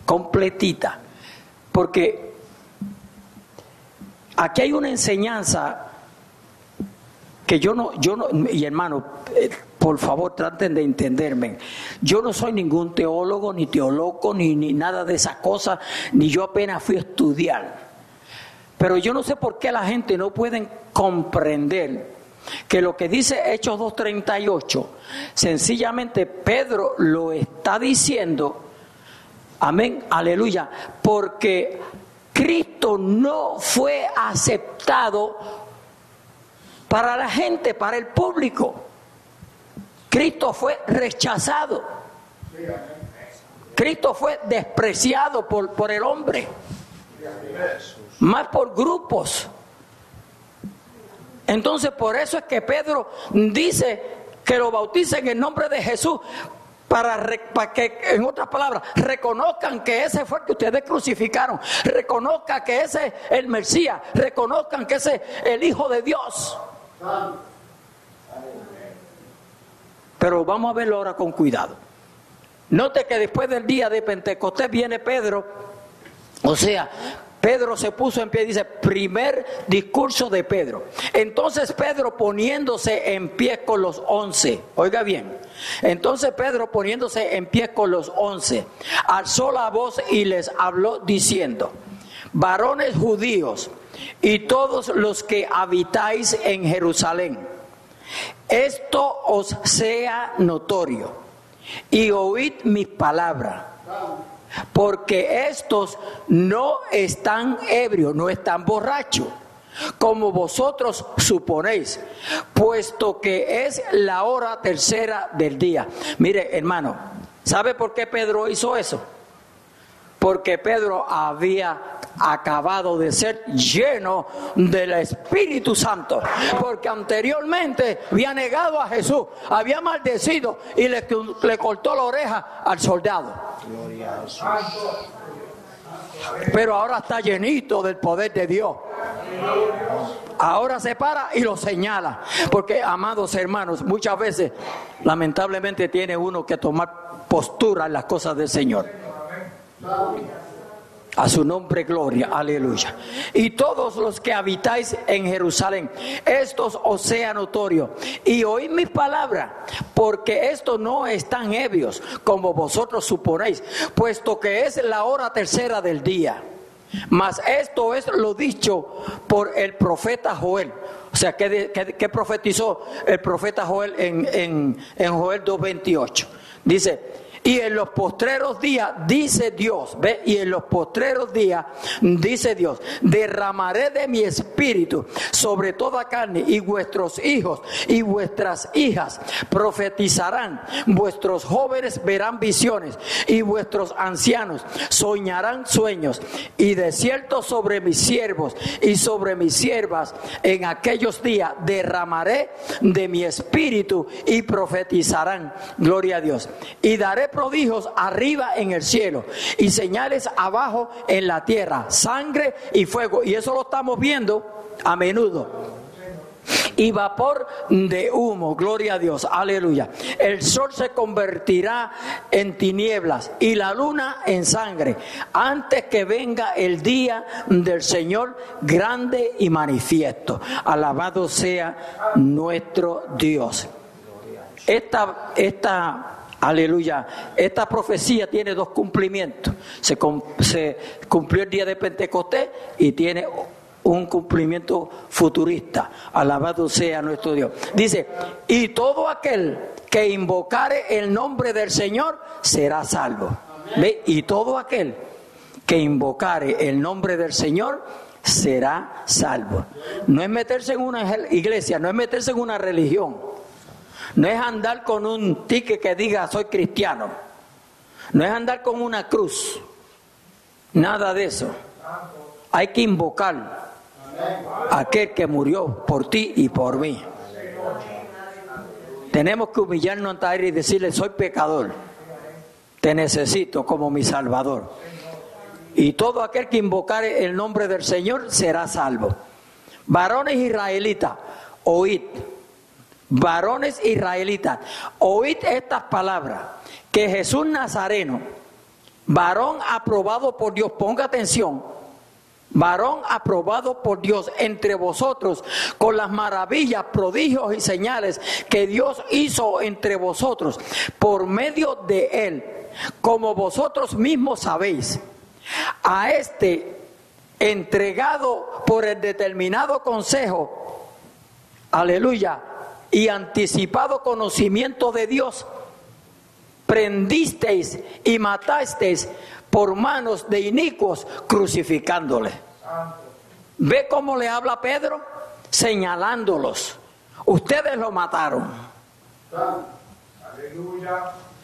completita, porque aquí hay una enseñanza que yo no, yo no, y hermano, eh, por favor traten de entenderme. Yo no soy ningún teólogo, ni teólogo, ni, ni nada de esas cosas, ni yo apenas fui a estudiar. Pero yo no sé por qué la gente no puede comprender que lo que dice Hechos 2.38, sencillamente Pedro lo está diciendo, amén, aleluya, porque Cristo no fue aceptado para la gente, para el público. Cristo fue rechazado. Cristo fue despreciado por, por el hombre más por grupos. Entonces, por eso es que Pedro dice que lo bautice en el nombre de Jesús, para, para que, en otras palabras, reconozcan que ese fue el que ustedes crucificaron, reconozcan que ese es el Mesías, reconozcan que ese es el Hijo de Dios. Pero vamos a verlo ahora con cuidado. Note que después del día de Pentecostés viene Pedro, o sea, Pedro se puso en pie, dice, primer discurso de Pedro. Entonces Pedro poniéndose en pie con los once, oiga bien, entonces Pedro poniéndose en pie con los once, alzó la voz y les habló diciendo, varones judíos y todos los que habitáis en Jerusalén, esto os sea notorio y oíd mis palabras porque estos no están ebrios, no están borrachos, como vosotros suponéis, puesto que es la hora tercera del día. Mire, hermano, ¿sabe por qué Pedro hizo eso? Porque Pedro había acabado de ser lleno del Espíritu Santo, porque anteriormente había negado a Jesús, había maldecido y le, le cortó la oreja al soldado. Pero ahora está llenito del poder de Dios. Ahora se para y lo señala. Porque, amados hermanos, muchas veces, lamentablemente, tiene uno que tomar postura en las cosas del Señor. A su nombre, gloria, aleluya. Y todos los que habitáis en Jerusalén, estos os sea notorio. Y oíd mis palabras, porque estos no están ebrios, como vosotros suponéis, puesto que es la hora tercera del día. Mas esto es lo dicho por el profeta Joel. O sea, ¿qué, profetizó el profeta Joel en, en, en Joel 2.28? Dice, y en los postreros días, dice Dios, ve, y en los postreros días, dice Dios, derramaré de mi espíritu sobre toda carne y vuestros hijos y vuestras hijas profetizarán, vuestros jóvenes verán visiones y vuestros ancianos soñarán sueños. Y de cierto sobre mis siervos y sobre mis siervas en aquellos días derramaré de mi espíritu y profetizarán, gloria a Dios, y daré prodigios arriba en el cielo y señales abajo en la tierra, sangre y fuego. Y eso lo estamos viendo a menudo y vapor de humo, gloria a Dios, aleluya. El sol se convertirá en tinieblas y la luna en sangre antes que venga el día del Señor grande y manifiesto. Alabado sea nuestro Dios. Esta, esta Aleluya. Esta profecía tiene dos cumplimientos. Se, cumplió el día de Pentecostés y tiene un cumplimiento futurista. Alabado sea nuestro Dios. Dice, y todo aquel que invocare el nombre del Señor será salvo. ¿Ve? Y todo aquel que invocare el nombre del Señor será salvo. No es meterse en una iglesia, no es meterse en una religión. No es andar con un ticket que diga soy cristiano. No es andar con una cruz. Nada de eso. Hay que invocar a aquel que murió por ti y por mí. Tenemos que humillarnos ante él y decirle soy pecador. Te necesito como mi salvador. Y todo aquel que invocare el nombre del Señor será salvo. Varones israelitas, oíd varones israelitas, oíd estas palabras, que Jesús Nazareno, varón aprobado por Dios, ponga atención, varón aprobado por Dios entre vosotros, con las maravillas, prodigios y señales que Dios hizo entre vosotros por medio de él, como vosotros mismos sabéis. A este entregado por el determinado consejo, aleluya, y anticipado conocimiento de Dios, prendisteis y matasteis por manos de inicuos crucificándole. ¿Ve cómo le habla Pedro? Señalándolos. Ustedes lo mataron.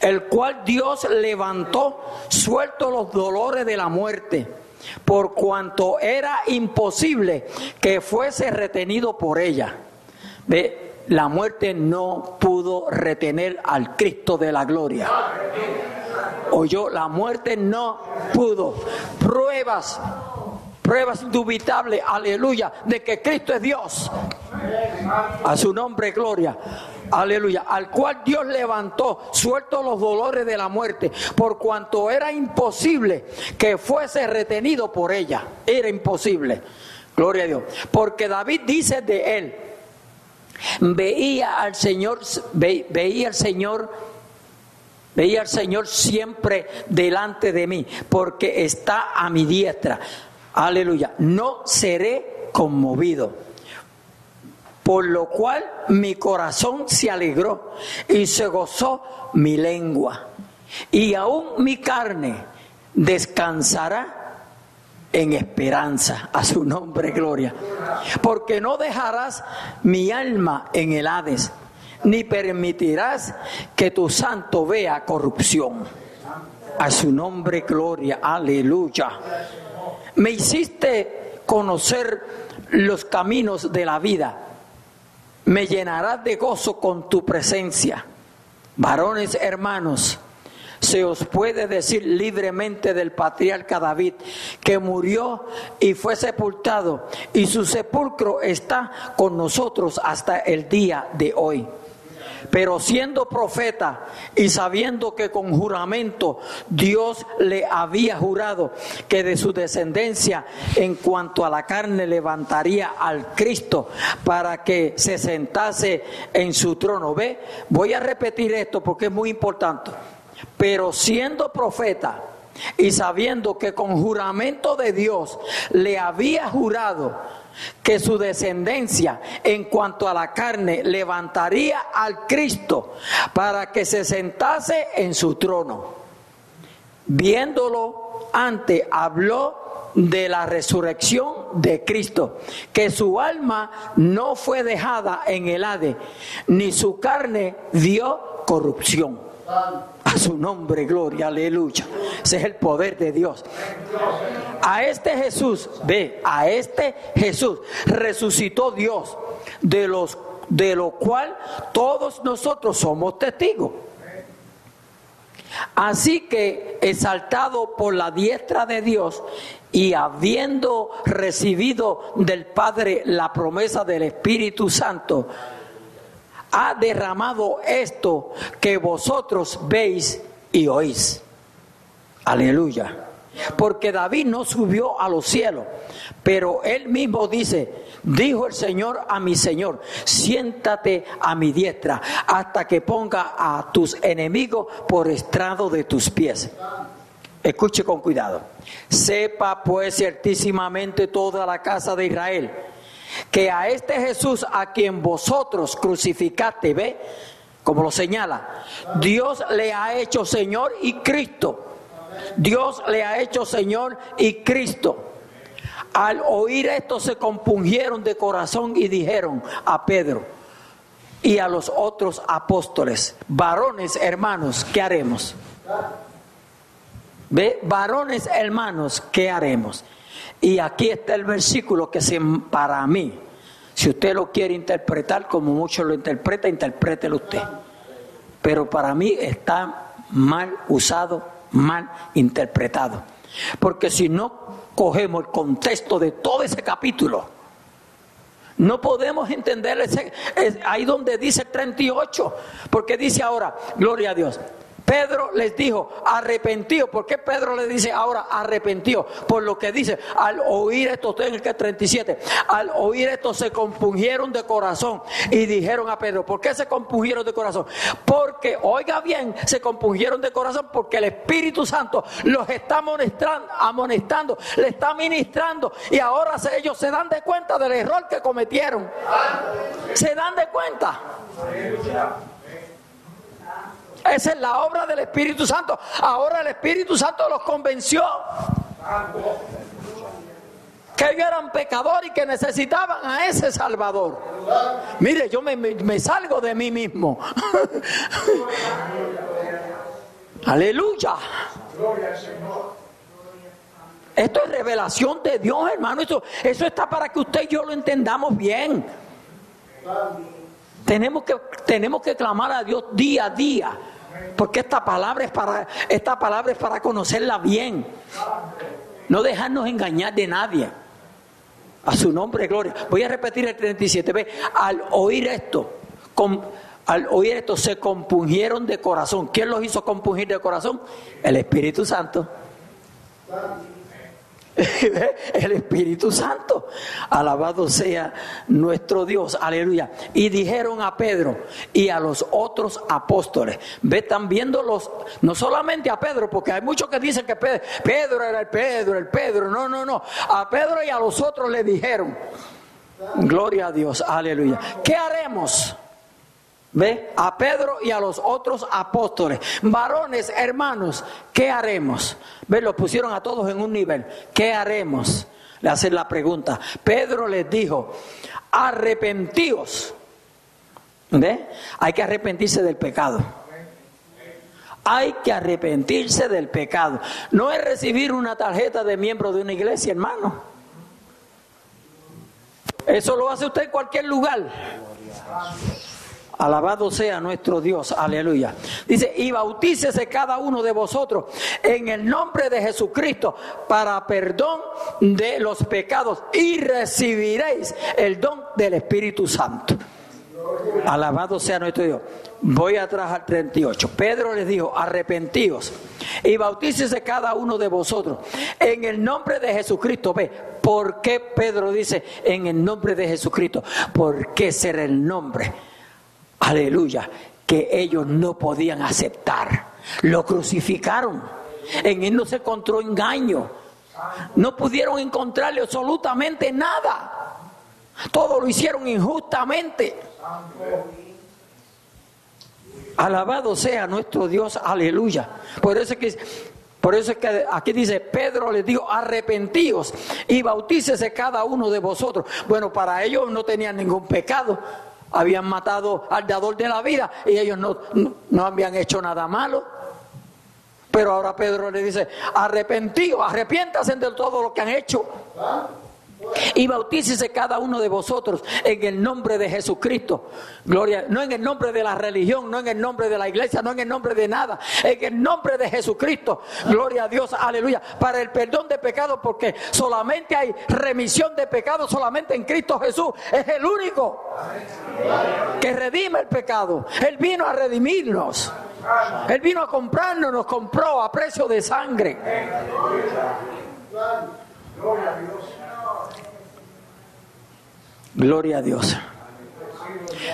El cual Dios levantó suelto los dolores de la muerte, por cuanto era imposible que fuese retenido por ella. ¿Ve? La muerte no pudo retener al Cristo de la gloria. Oyó, la muerte no pudo. Pruebas, pruebas indubitables, aleluya, de que Cristo es Dios. A su nombre, gloria. Aleluya, al cual Dios levantó, suelto los dolores de la muerte, por cuanto era imposible que fuese retenido por ella. Era imposible. Gloria a Dios. Porque David dice de él, Veía al Señor, veía al Señor, veía al Señor siempre delante de mí, porque está a mi diestra. Aleluya. No seré conmovido. Por lo cual mi corazón se alegró y se gozó mi lengua. Y aún mi carne descansará en esperanza. A su nombre, gloria. Porque no dejarás mi alma en el Hades, ni permitirás que tu santo vea corrupción. A su nombre, gloria. Aleluya. Me hiciste conocer los caminos de la vida. Me llenarás de gozo con tu presencia. Varones hermanos, se os puede decir libremente del patriarca David, que murió y fue sepultado, y su sepulcro está con nosotros hasta el día de hoy. Pero siendo profeta y sabiendo que con juramento Dios le había jurado que de su descendencia en cuanto a la carne levantaría al Cristo para que se sentase en su trono. Ve, voy a repetir esto porque es muy importante. Pero siendo profeta y sabiendo que con juramento de Dios le había jurado que su descendencia en cuanto a la carne levantaría al Cristo para que se sentase en su trono. Viéndolo antes, habló de la resurrección de Cristo, que su alma no fue dejada en el Hade, ni su carne dio corrupción. Su nombre, gloria, aleluya. Ese es el poder de Dios. A este Jesús, ve, a este Jesús resucitó Dios, de los de lo cual todos nosotros somos testigos. Así que, exaltado por la diestra de Dios y habiendo recibido del Padre la promesa del Espíritu Santo, ha derramado esto que vosotros veis y oís. Aleluya. Porque David no subió a los cielos, pero él mismo dice, dijo el Señor a mi Señor, siéntate a mi diestra hasta que ponga a tus enemigos por estrado de tus pies. Escuche con cuidado. Sepa pues ciertísimamente toda la casa de Israel que a este Jesús a quien vosotros crucificaste, ve, como lo señala, Dios le ha hecho Señor y Cristo. Dios le ha hecho Señor y Cristo. Al oír esto se compungieron de corazón y dijeron a Pedro y a los otros apóstoles, varones hermanos, ¿qué haremos? ¿Ve? Varones hermanos, ¿qué haremos? Y aquí está el versículo que para mí, si usted lo quiere interpretar como muchos lo interpreta, interprételo usted. Pero para mí está mal usado, mal interpretado. Porque si no cogemos el contexto de todo ese capítulo, no podemos entender ese, ahí donde dice 38, porque dice ahora, gloria a Dios, Pedro les dijo, arrepentido. ¿Por qué Pedro le dice ahora arrepentido? Por lo que dice, al oír esto, estoy en el 37, al oír esto se compungieron de corazón y dijeron a Pedro, ¿por qué se compungieron de corazón? Porque, oiga bien, se compungieron de corazón porque el Espíritu Santo los está amonestando, amonestando le está ministrando y ahora ellos se dan de cuenta del error que cometieron. Se dan de cuenta. Esa es la obra del Espíritu Santo. Ahora el Espíritu Santo los convenció que ellos eran pecadores y que necesitaban a ese Salvador. Mire, yo me, salgo de mí mismo. Aleluya. Esto es revelación de Dios, hermano. Eso, eso está para que usted y yo lo entendamos bien. Tenemos que, tenemos que clamar a Dios día a día. Porque esta palabra es para, esta palabra para conocerla bien. No dejarnos engañar de nadie. A su nombre, gloria. Voy a repetir el 37. Ve, al oír esto, al oír esto se compungieron de corazón. ¿Quién los hizo compungir de corazón? El Espíritu Santo. el Espíritu Santo. Alabado sea nuestro Dios. Aleluya. Y dijeron a Pedro y a los otros apóstoles. Ve, están viendo los, no solamente a Pedro, porque hay muchos que dicen que Pedro, era el Pedro, el Pedro. No, no, no. A Pedro y a los otros le dijeron. Gloria a Dios. Aleluya. ¿Qué haremos? ¿Ve? A Pedro y a los otros apóstoles. Varones, hermanos, ¿qué haremos? ¿Ve? Los pusieron a todos en un nivel. ¿Qué haremos? Le hacen la pregunta. Pedro les dijo, arrepentíos. ¿Ve? Hay que arrepentirse del pecado. Hay que arrepentirse del pecado. No es recibir una tarjeta de miembro de una iglesia, hermano. Eso lo hace usted en cualquier lugar. Alabado sea nuestro Dios, aleluya. Dice, y bautícese cada uno de vosotros en el nombre de Jesucristo para perdón de los pecados y recibiréis el don del Espíritu Santo. Alabado sea nuestro Dios. Voy atrás al 38. Pedro les dijo, arrepentíos y bautícese cada uno de vosotros en el nombre de Jesucristo. Ve, ¿por qué Pedro dice en el nombre de Jesucristo? ¿Por qué será el nombre? Aleluya, que ellos no podían aceptar. Lo crucificaron. En él no se encontró engaño. No pudieron encontrarle absolutamente nada. Todo lo hicieron injustamente. Alabado sea nuestro Dios, aleluya. Por eso es que, por eso es que aquí dice, Pedro les dijo, arrepentíos y bautícese cada uno de vosotros. Bueno, para ellos no tenían ningún pecado. Habían matado al dador de la vida y ellos no, no, habían hecho nada malo. Pero ahora Pedro le dice, arrepentíos, arrepiéntanse de todo lo que han hecho y bautícese cada uno de vosotros en el nombre de Jesucristo. Gloria, no en el nombre de la religión, no en el nombre de la iglesia, no en el nombre de nada, en el nombre de Jesucristo. Gloria a Dios, aleluya. Para el perdón de pecados, porque solamente hay remisión de pecados, solamente en Cristo Jesús. Es el único que redime el pecado. Él vino a redimirnos. Él vino a comprarnos, nos compró a precio de sangre. Gloria a Dios. Gloria a Dios.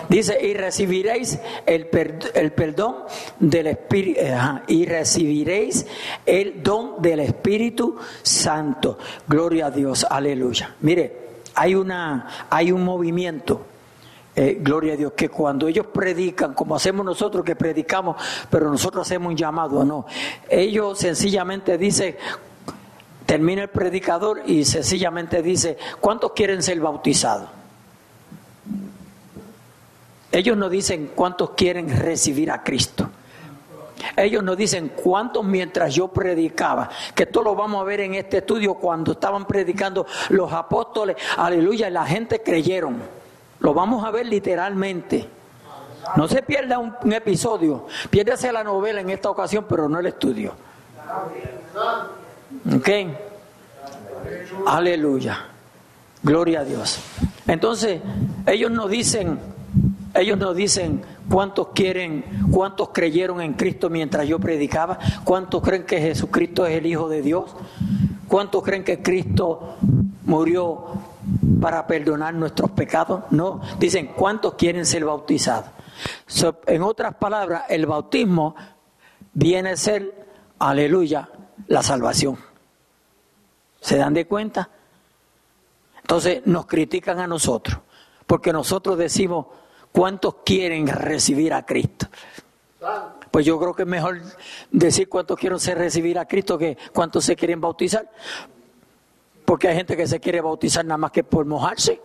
Dice, y recibiréis el, el perdón del Espíritu, eh, y recibiréis el don del Espíritu Santo. Gloria a Dios, aleluya. Mire, hay, una, hay un movimiento. Eh, gloria a Dios, que cuando ellos predican, como hacemos nosotros que predicamos, pero nosotros hacemos un llamado, no. Ellos sencillamente dicen, termina el predicador y sencillamente dice, ¿cuántos quieren ser bautizados? Ellos no dicen cuántos quieren recibir a Cristo. Ellos no dicen cuántos mientras yo predicaba, que esto lo vamos a ver en este estudio cuando estaban predicando los apóstoles, aleluya, y la gente creyeron. Lo vamos a ver literalmente. No se pierda un, episodio, piérdase la novela en esta ocasión, pero no el estudio. ¿Ok? Aleluya. Gloria a Dios. Entonces, ellos no dicen, ellos no dicen cuántos quieren, cuántos creyeron en Cristo mientras yo predicaba, cuántos creen que Jesucristo es el Hijo de Dios, cuántos creen que Cristo murió para perdonar nuestros pecados. No, dicen cuántos quieren ser bautizados. en otras palabras, el bautismo viene a ser, aleluya, la salvación. ¿Se dan de cuenta? Entonces nos critican a nosotros, porque nosotros decimos cuántos quieren recibir a Cristo. Pues yo creo que es mejor decir cuántos quieren recibir a Cristo que cuántos se quieren bautizar. Porque hay gente que se quiere bautizar nada más que por mojarse.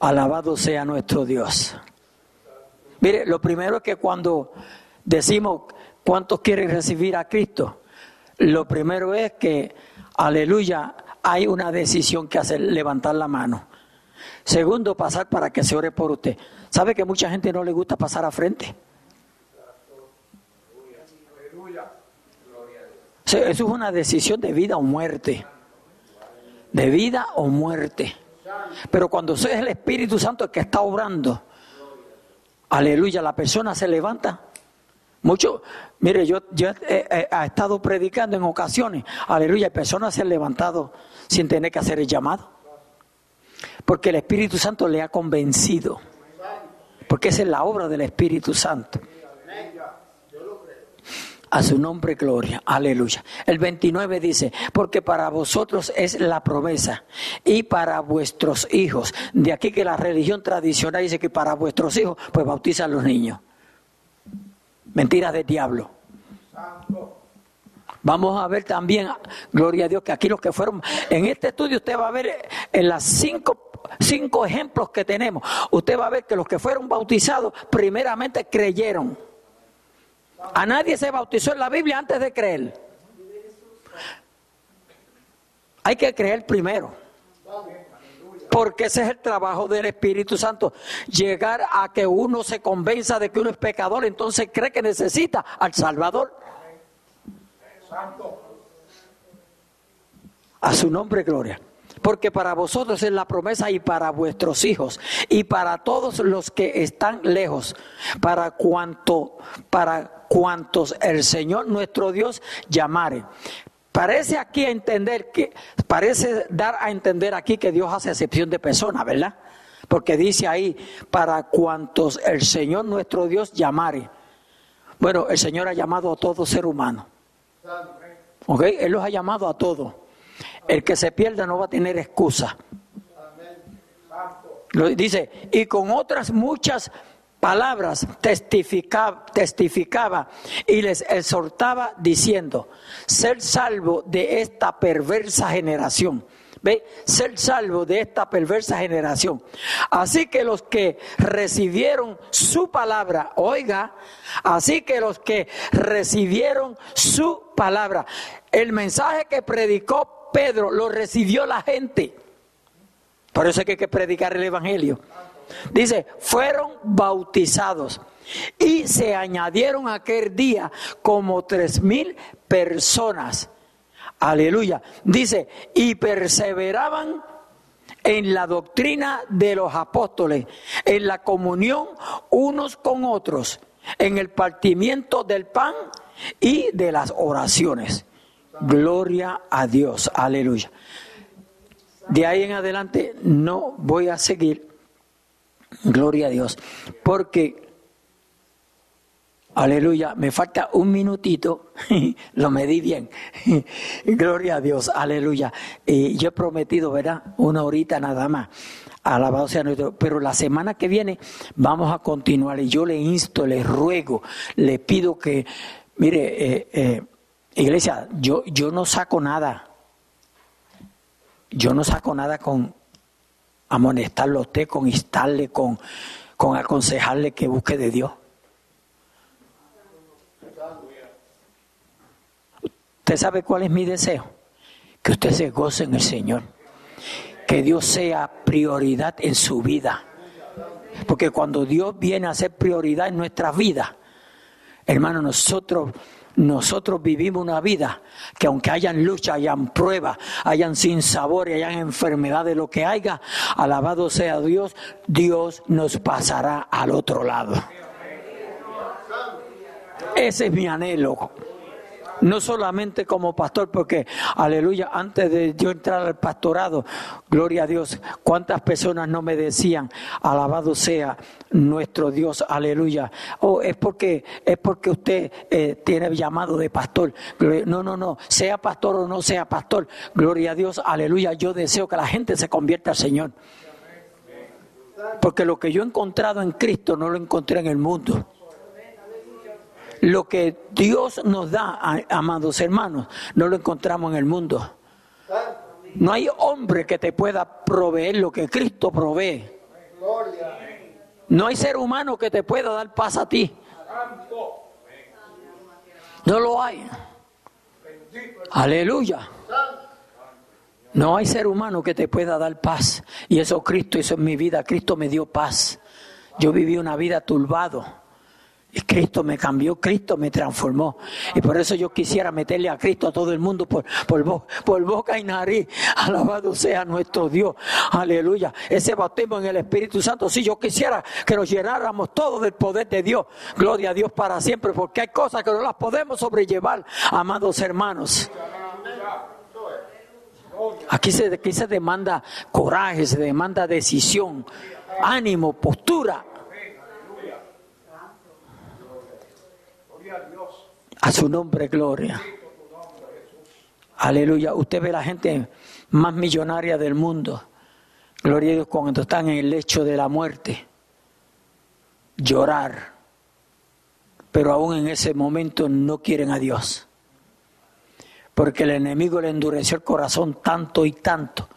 Alabado sea nuestro Dios. Mire, lo primero es que cuando decimos cuántos quieren recibir a Cristo, lo primero es que, aleluya, hay una decisión que hacer, levantar la mano. Segundo, pasar para que se ore por usted. ¿Sabe que mucha gente no le gusta pasar a frente? Eso es una decisión de vida o muerte. De vida o muerte. Pero cuando es el Espíritu Santo el que está obrando, aleluya, la persona se levanta mucho, mire, yo, yo he, estado predicando en ocasiones, aleluya, personas se han levantado sin tener que hacer el llamado. Porque el Espíritu Santo le ha convencido. Porque esa es la obra del Espíritu Santo. A su nombre gloria, aleluya. El 29 dice, porque para vosotros es la promesa y para vuestros hijos. De aquí que la religión tradicional dice que para vuestros hijos, pues bautizan los niños. Mentiras del diablo. Vamos a ver también, gloria a Dios, que aquí los que fueron, en este estudio usted va a ver en las cinco, cinco ejemplos que tenemos, usted va a ver que los que fueron bautizados primeramente creyeron. A nadie se bautizó en la Biblia antes de creer. Hay que creer primero. Porque ese es el trabajo del Espíritu Santo. Llegar a que uno se convenza de que uno es pecador, entonces cree que necesita al Salvador. A su nombre, gloria. Porque para vosotros es la promesa y para vuestros hijos y para todos los que están lejos, para cuanto, para cuantos el Señor nuestro Dios llamare. Parece aquí a entender que, parece dar a entender aquí que Dios hace excepción de personas, ¿verdad? Porque dice ahí, para cuantos el Señor nuestro Dios llamare. Bueno, el Señor ha llamado a todo ser humano. ¿Ok? Él los ha llamado a todos. El que se pierda no va a tener excusa. Dice, y con otras muchas palabras testificaba, testificaba y les exhortaba diciendo, ser salvo de esta perversa generación. ¿Ve? Ser salvo de esta perversa generación. Así que los que recibieron su palabra, oiga, así que los que recibieron su palabra, el mensaje que predicó Pedro lo recibió la gente. Por eso es que hay que predicar el Evangelio. Dice, fueron bautizados y se añadieron aquel día como tres mil personas. Aleluya. Dice, y perseveraban en la doctrina de los apóstoles, en la comunión unos con otros, en el partimiento del pan y de las oraciones. Gloria a Dios. Aleluya. De ahí en adelante no voy a seguir Gloria a Dios. Porque, aleluya, me falta un minutito, lo medí bien. Gloria a Dios, aleluya. Y yo he prometido, ¿verdad? Una horita nada más. Alabado sea nuestro. Pero la semana que viene vamos a continuar y yo le insto, le ruego, le pido que, mire, eh, eh, iglesia, yo, yo no saco nada. Yo no saco nada con, amonestarlo a usted, con instarle, con, con aconsejarle que busque de Dios. ¿Usted sabe cuál es mi deseo? Que usted se goce en el Señor. Que Dios sea prioridad en su vida. Porque cuando Dios viene a ser prioridad en nuestra vida, hermano, nosotros nosotros vivimos una vida que aunque hayan lucha, hayan pruebas, hayan sin sabor y hayan enfermedades, lo que haya, alabado sea Dios, Dios nos pasará al otro lado. Ese es mi anhelo no solamente como pastor, porque, aleluya, antes de yo entrar al pastorado, gloria a Dios, cuántas personas no me decían, alabado sea nuestro Dios, aleluya. Oh, es porque, es porque usted eh, tiene llamado de pastor. No, no, no, sea pastor o no sea pastor, gloria a Dios, aleluya. Yo deseo que la gente se convierta al Señor. Porque lo que yo he encontrado en Cristo no lo encontré en el mundo. Lo que Dios nos da, amados hermanos, no lo encontramos en el mundo. No hay hombre que te pueda proveer lo que Cristo provee. No hay ser humano que te pueda dar paz a ti. No lo hay. Aleluya. No hay ser humano que te pueda dar paz. Y eso Cristo hizo en mi vida. Cristo me dio paz. Yo viví una vida turbado Cristo me cambió, Cristo me transformó. Y por eso yo quisiera meterle a Cristo a todo el mundo por, por, boca y nariz. Alabado sea nuestro Dios. Aleluya. Ese bautismo en el Espíritu Santo. Si yo quisiera que nos llenáramos todos del poder de Dios. Gloria a Dios para siempre. Porque hay cosas que no las podemos sobrellevar, amados hermanos. Aquí se, aquí se demanda coraje, se demanda decisión, ánimo, postura. A su nombre, gloria. Aleluya. Usted ve la gente más millonaria del mundo. Gloria a Dios cuando están en el lecho de la muerte. Llorar. Pero aún en ese momento no quieren a Dios. Porque el enemigo le endureció el corazón tanto y tanto.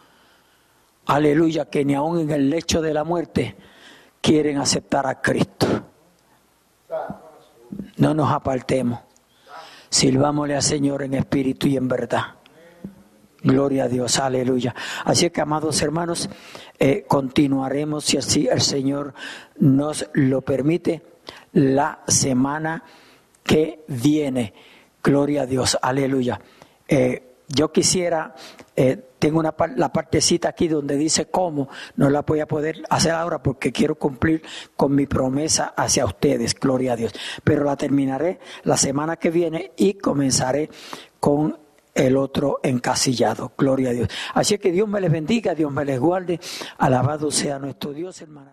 Aleluya, que ni aún en el lecho de la muerte quieren aceptar a Cristo. No nos apartemos. Silvámosle al Señor en espíritu y en verdad. Gloria a Dios, aleluya. Así que, amados hermanos, eh, continuaremos, si así el Señor nos lo permite, la semana que viene. Gloria a Dios, aleluya. Eh, yo quisiera, eh, tengo una la partecita aquí donde dice cómo, no la voy a poder hacer ahora porque quiero cumplir con mi promesa hacia ustedes, gloria a Dios. Pero la terminaré la semana que viene y comenzaré con el otro encasillado, gloria a Dios. Así que Dios me les bendiga, Dios me les guarde, alabado sea nuestro Dios, hermano.